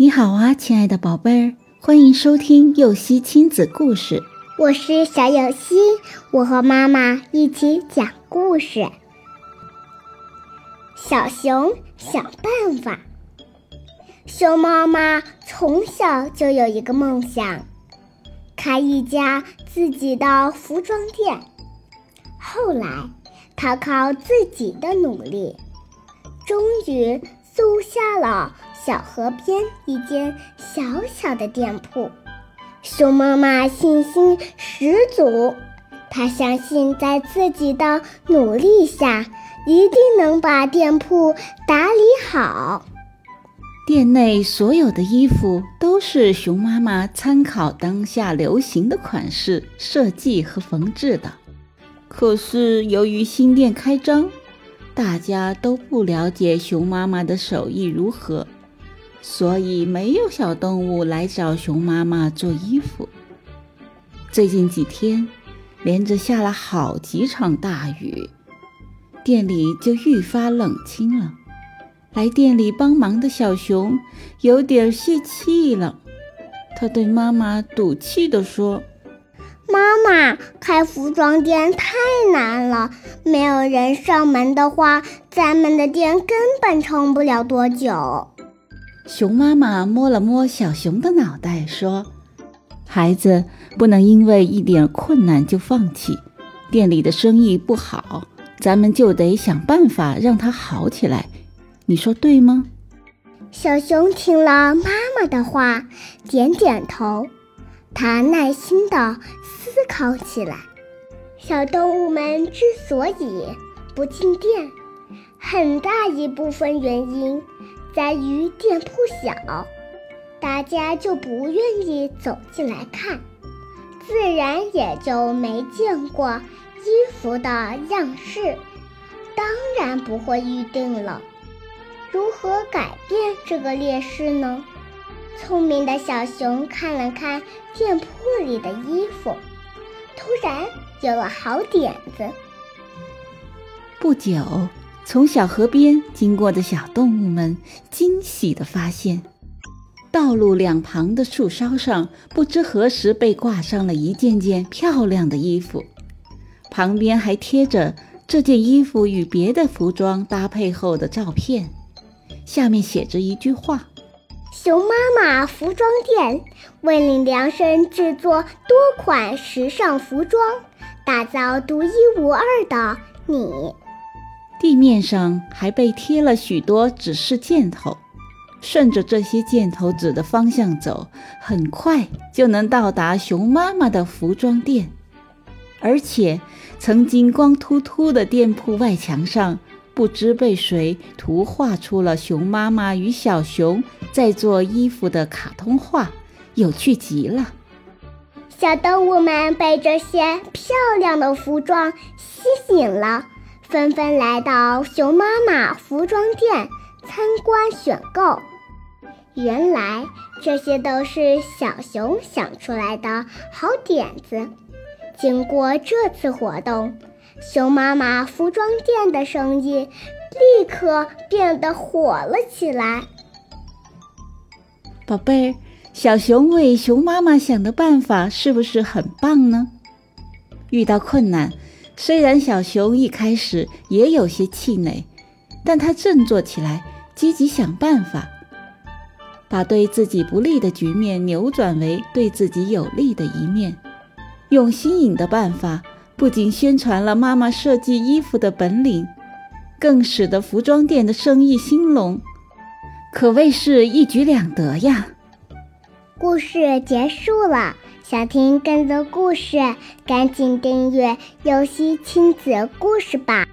你好啊，亲爱的宝贝儿，欢迎收听幼熙亲子故事。我是小幼熙，我和妈妈一起讲故事。小熊想办法。熊妈妈从小就有一个梦想，开一家自己的服装店。后来，她靠自己的努力，终于租下了。小河边一间小小的店铺，熊妈妈信心十足，她相信在自己的努力下，一定能把店铺打理好。店内所有的衣服都是熊妈妈参考当下流行的款式设计和缝制的。可是由于新店开张，大家都不了解熊妈妈的手艺如何。所以没有小动物来找熊妈妈做衣服。最近几天，连着下了好几场大雨，店里就愈发冷清了。来店里帮忙的小熊有点泄气了，他对妈妈赌气地说：“妈妈，开服装店太难了，没有人上门的话，咱们的店根本撑不了多久。”熊妈妈摸了摸小熊的脑袋，说：“孩子不能因为一点困难就放弃。店里的生意不好，咱们就得想办法让它好起来。你说对吗？”小熊听了妈妈的话，点点头。他耐心地思考起来。小动物们之所以不进店，很大一部分原因。在于店铺小，大家就不愿意走进来看，自然也就没见过衣服的样式，当然不会预定了。如何改变这个劣势呢？聪明的小熊看了看店铺里的衣服，突然有了好点子。不久。从小河边经过的小动物们惊喜地发现，道路两旁的树梢上不知何时被挂上了一件件漂亮的衣服，旁边还贴着这件衣服与别的服装搭配后的照片，下面写着一句话：“熊妈妈服装店为你量身制作多款时尚服装，打造独一无二的你。”地面上还被贴了许多指示箭头，顺着这些箭头指的方向走，很快就能到达熊妈妈的服装店。而且，曾经光秃秃的店铺外墙上，不知被谁图画出了熊妈妈与小熊在做衣服的卡通画，有趣极了。小动物们被这些漂亮的服装吸引了。纷纷来到熊妈妈服装店参观选购。原来这些都是小熊想出来的好点子。经过这次活动，熊妈妈服装店的生意立刻变得火了起来。宝贝儿，小熊为熊妈妈想的办法是不是很棒呢？遇到困难。虽然小熊一开始也有些气馁，但他振作起来，积极想办法，把对自己不利的局面扭转为对自己有利的一面。用新颖的办法，不仅宣传了妈妈设计衣服的本领，更使得服装店的生意兴隆，可谓是一举两得呀。故事结束了。想听更多故事，赶紧订阅“游戏亲子故事”吧。